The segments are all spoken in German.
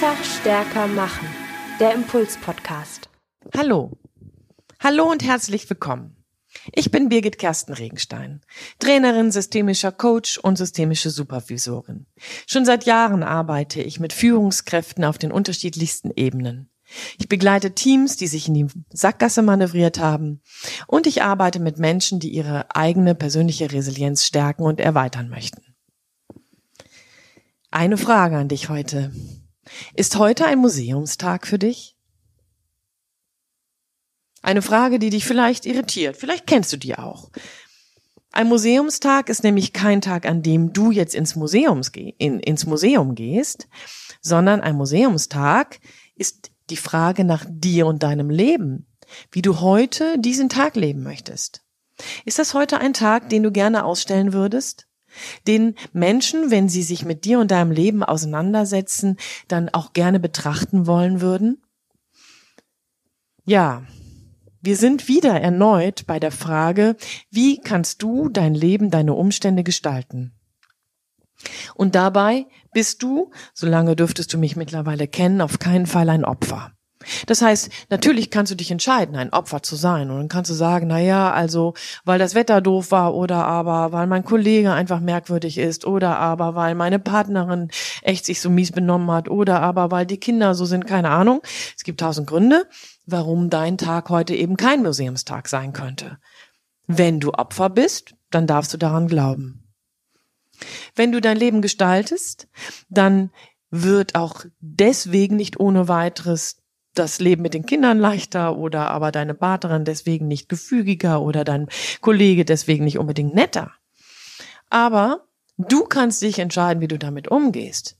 Schneller, stärker machen. Der Impuls-Podcast. Hallo. Hallo und herzlich willkommen. Ich bin Birgit Kersten Regenstein, Trainerin, systemischer Coach und systemische Supervisorin. Schon seit Jahren arbeite ich mit Führungskräften auf den unterschiedlichsten Ebenen. Ich begleite Teams, die sich in die Sackgasse manövriert haben und ich arbeite mit Menschen, die ihre eigene persönliche Resilienz stärken und erweitern möchten. Eine Frage an dich heute. Ist heute ein Museumstag für dich? Eine Frage, die dich vielleicht irritiert. Vielleicht kennst du die auch. Ein Museumstag ist nämlich kein Tag, an dem du jetzt ins, Museums in, ins Museum gehst, sondern ein Museumstag ist die Frage nach dir und deinem Leben, wie du heute diesen Tag leben möchtest. Ist das heute ein Tag, den du gerne ausstellen würdest? Den Menschen, wenn sie sich mit dir und deinem Leben auseinandersetzen, dann auch gerne betrachten wollen würden? Ja, wir sind wieder erneut bei der Frage, wie kannst du dein Leben, deine Umstände gestalten? Und dabei bist du, solange dürftest du mich mittlerweile kennen, auf keinen Fall ein Opfer. Das heißt, natürlich kannst du dich entscheiden, ein Opfer zu sein. Und dann kannst du sagen, na ja, also, weil das Wetter doof war oder aber, weil mein Kollege einfach merkwürdig ist oder aber, weil meine Partnerin echt sich so mies benommen hat oder aber, weil die Kinder so sind, keine Ahnung. Es gibt tausend Gründe, warum dein Tag heute eben kein Museumstag sein könnte. Wenn du Opfer bist, dann darfst du daran glauben. Wenn du dein Leben gestaltest, dann wird auch deswegen nicht ohne weiteres das Leben mit den Kindern leichter oder aber deine Partnerin deswegen nicht gefügiger oder dein Kollege deswegen nicht unbedingt netter. Aber du kannst dich entscheiden, wie du damit umgehst.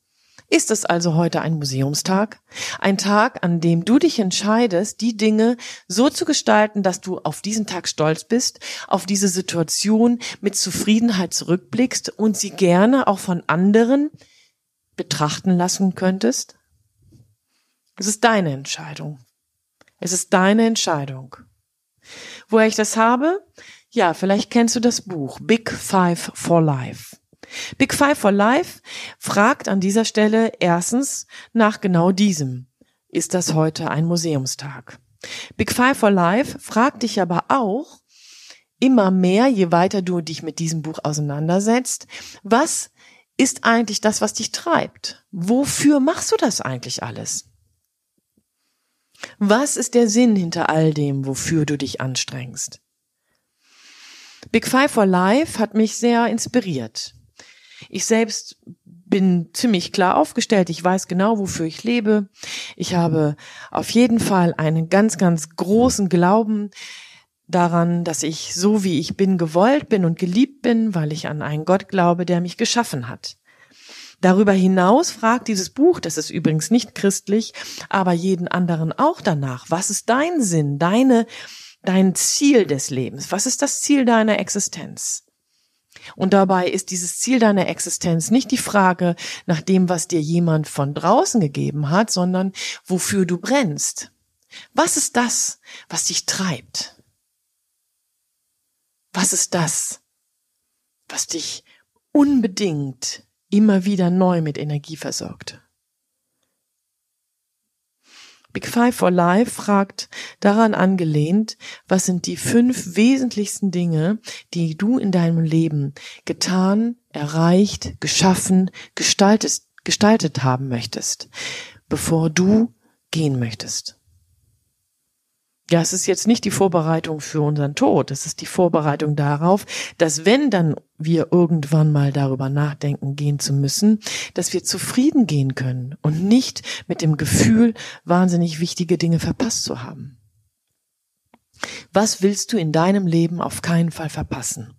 Ist es also heute ein Museumstag? Ein Tag, an dem du dich entscheidest, die Dinge so zu gestalten, dass du auf diesen Tag stolz bist, auf diese Situation mit Zufriedenheit zurückblickst und sie gerne auch von anderen betrachten lassen könntest? Es ist deine Entscheidung. Es ist deine Entscheidung. Woher ich das habe? Ja, vielleicht kennst du das Buch Big Five for Life. Big Five for Life fragt an dieser Stelle erstens nach genau diesem. Ist das heute ein Museumstag? Big Five for Life fragt dich aber auch immer mehr, je weiter du dich mit diesem Buch auseinandersetzt, was ist eigentlich das, was dich treibt? Wofür machst du das eigentlich alles? Was ist der Sinn hinter all dem, wofür du dich anstrengst? Big Five for Life hat mich sehr inspiriert. Ich selbst bin ziemlich klar aufgestellt. Ich weiß genau, wofür ich lebe. Ich habe auf jeden Fall einen ganz, ganz großen Glauben daran, dass ich so wie ich bin gewollt bin und geliebt bin, weil ich an einen Gott glaube, der mich geschaffen hat. Darüber hinaus fragt dieses Buch, das ist übrigens nicht christlich, aber jeden anderen auch danach, was ist dein Sinn, deine, dein Ziel des Lebens? Was ist das Ziel deiner Existenz? Und dabei ist dieses Ziel deiner Existenz nicht die Frage nach dem, was dir jemand von draußen gegeben hat, sondern wofür du brennst. Was ist das, was dich treibt? Was ist das, was dich unbedingt immer wieder neu mit Energie versorgt? Big Five for Life fragt daran angelehnt, was sind die fünf wesentlichsten Dinge, die du in deinem Leben getan, erreicht, geschaffen, gestaltet, gestaltet haben möchtest, bevor du gehen möchtest. Ja, es ist jetzt nicht die Vorbereitung für unseren Tod, es ist die Vorbereitung darauf, dass wenn dann wir irgendwann mal darüber nachdenken gehen zu müssen, dass wir zufrieden gehen können und nicht mit dem Gefühl, wahnsinnig wichtige Dinge verpasst zu haben. Was willst du in deinem Leben auf keinen Fall verpassen?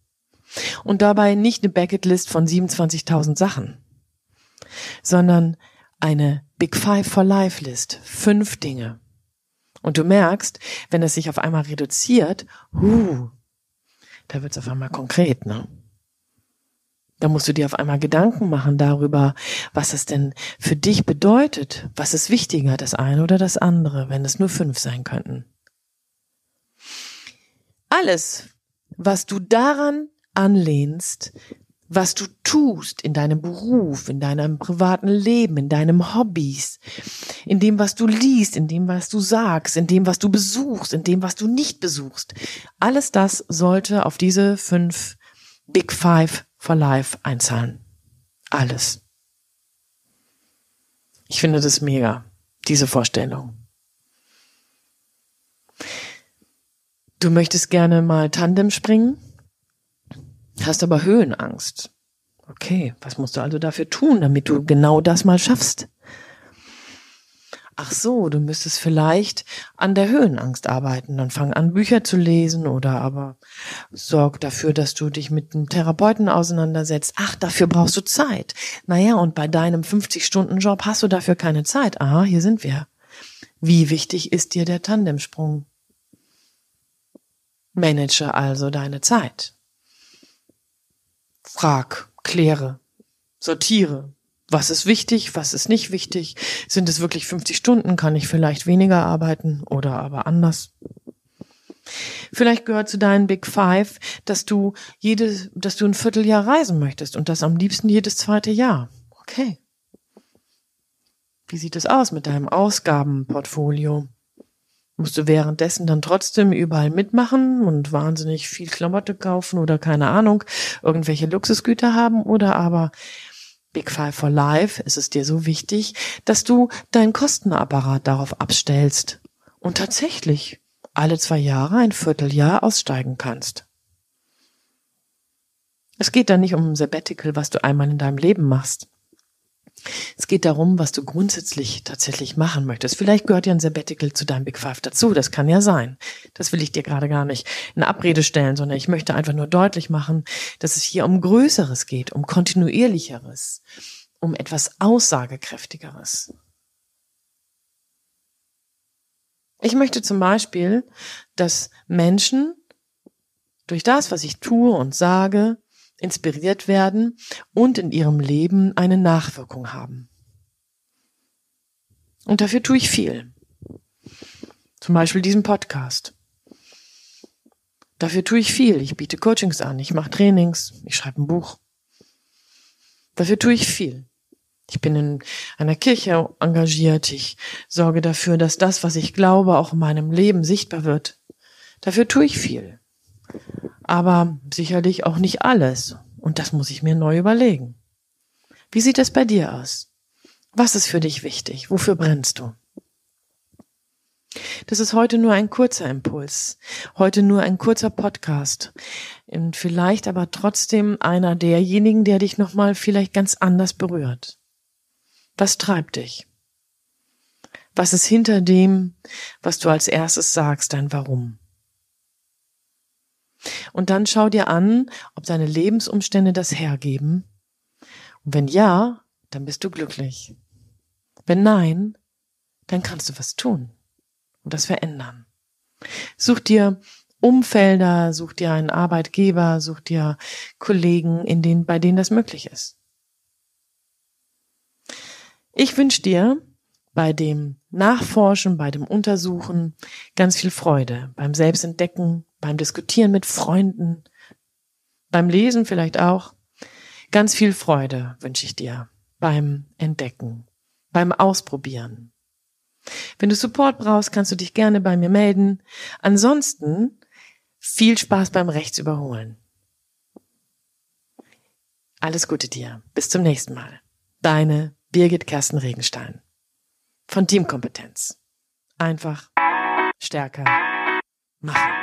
Und dabei nicht eine Bucketlist von 27.000 Sachen, sondern eine Big Five for Life List. Fünf Dinge. Und du merkst, wenn es sich auf einmal reduziert, huh, da wird es auf einmal konkret, ne? Da musst du dir auf einmal Gedanken machen darüber, was es denn für dich bedeutet. Was ist wichtiger, das eine oder das andere, wenn es nur fünf sein könnten? Alles, was du daran anlehnst, was du tust in deinem Beruf, in deinem privaten Leben, in deinem Hobbys, in dem, was du liest, in dem, was du sagst, in dem, was du besuchst, in dem, was du nicht besuchst. Alles das sollte auf diese fünf Big Five for Life einzahlen. Alles. Ich finde das mega, diese Vorstellung. Du möchtest gerne mal Tandem springen? Hast aber Höhenangst. Okay, was musst du also dafür tun, damit du genau das mal schaffst? Ach so, du müsstest vielleicht an der Höhenangst arbeiten. Dann fang an, Bücher zu lesen oder aber sorg dafür, dass du dich mit einem Therapeuten auseinandersetzt. Ach, dafür brauchst du Zeit. Naja, und bei deinem 50-Stunden-Job hast du dafür keine Zeit. Aha, hier sind wir. Wie wichtig ist dir der Tandemsprung? Manage also deine Zeit. Frag, kläre, sortiere. Was ist wichtig, was ist nicht wichtig? Sind es wirklich 50 Stunden? Kann ich vielleicht weniger arbeiten oder aber anders? Vielleicht gehört zu deinen Big Five, dass du jede, dass du ein Vierteljahr reisen möchtest und das am liebsten jedes zweite Jahr. Okay. Wie sieht es aus mit deinem Ausgabenportfolio? Musst du währenddessen dann trotzdem überall mitmachen und wahnsinnig viel Klamotte kaufen oder keine Ahnung, irgendwelche Luxusgüter haben oder aber Big Five for Life ist es dir so wichtig, dass du deinen Kostenapparat darauf abstellst und tatsächlich alle zwei Jahre ein Vierteljahr aussteigen kannst. Es geht da nicht um ein Sabbatical, was du einmal in deinem Leben machst. Es geht darum, was du grundsätzlich tatsächlich machen möchtest. Vielleicht gehört ja ein Sabbatical zu deinem Big Five dazu. Das kann ja sein. Das will ich dir gerade gar nicht in Abrede stellen, sondern ich möchte einfach nur deutlich machen, dass es hier um Größeres geht, um kontinuierlicheres, um etwas Aussagekräftigeres. Ich möchte zum Beispiel, dass Menschen durch das, was ich tue und sage, inspiriert werden und in ihrem Leben eine Nachwirkung haben. Und dafür tue ich viel. Zum Beispiel diesen Podcast. Dafür tue ich viel. Ich biete Coachings an, ich mache Trainings, ich schreibe ein Buch. Dafür tue ich viel. Ich bin in einer Kirche engagiert. Ich sorge dafür, dass das, was ich glaube, auch in meinem Leben sichtbar wird. Dafür tue ich viel aber sicherlich auch nicht alles. Und das muss ich mir neu überlegen. Wie sieht es bei dir aus? Was ist für dich wichtig? Wofür brennst du? Das ist heute nur ein kurzer Impuls, heute nur ein kurzer Podcast und vielleicht aber trotzdem einer derjenigen, der dich nochmal vielleicht ganz anders berührt. Was treibt dich? Was ist hinter dem, was du als erstes sagst, dein Warum? Und dann schau dir an, ob deine Lebensumstände das hergeben. Und wenn ja, dann bist du glücklich. Wenn nein, dann kannst du was tun und das verändern. Such dir Umfelder, such dir einen Arbeitgeber, such dir Kollegen, in denen, bei denen das möglich ist. Ich wünsche dir bei dem Nachforschen, bei dem Untersuchen ganz viel Freude, beim Selbstentdecken, beim Diskutieren mit Freunden, beim Lesen vielleicht auch. Ganz viel Freude wünsche ich dir beim Entdecken, beim Ausprobieren. Wenn du Support brauchst, kannst du dich gerne bei mir melden. Ansonsten viel Spaß beim Rechtsüberholen. Alles Gute dir. Bis zum nächsten Mal. Deine Birgit Kersten Regenstein. Von Teamkompetenz. Einfach stärker machen.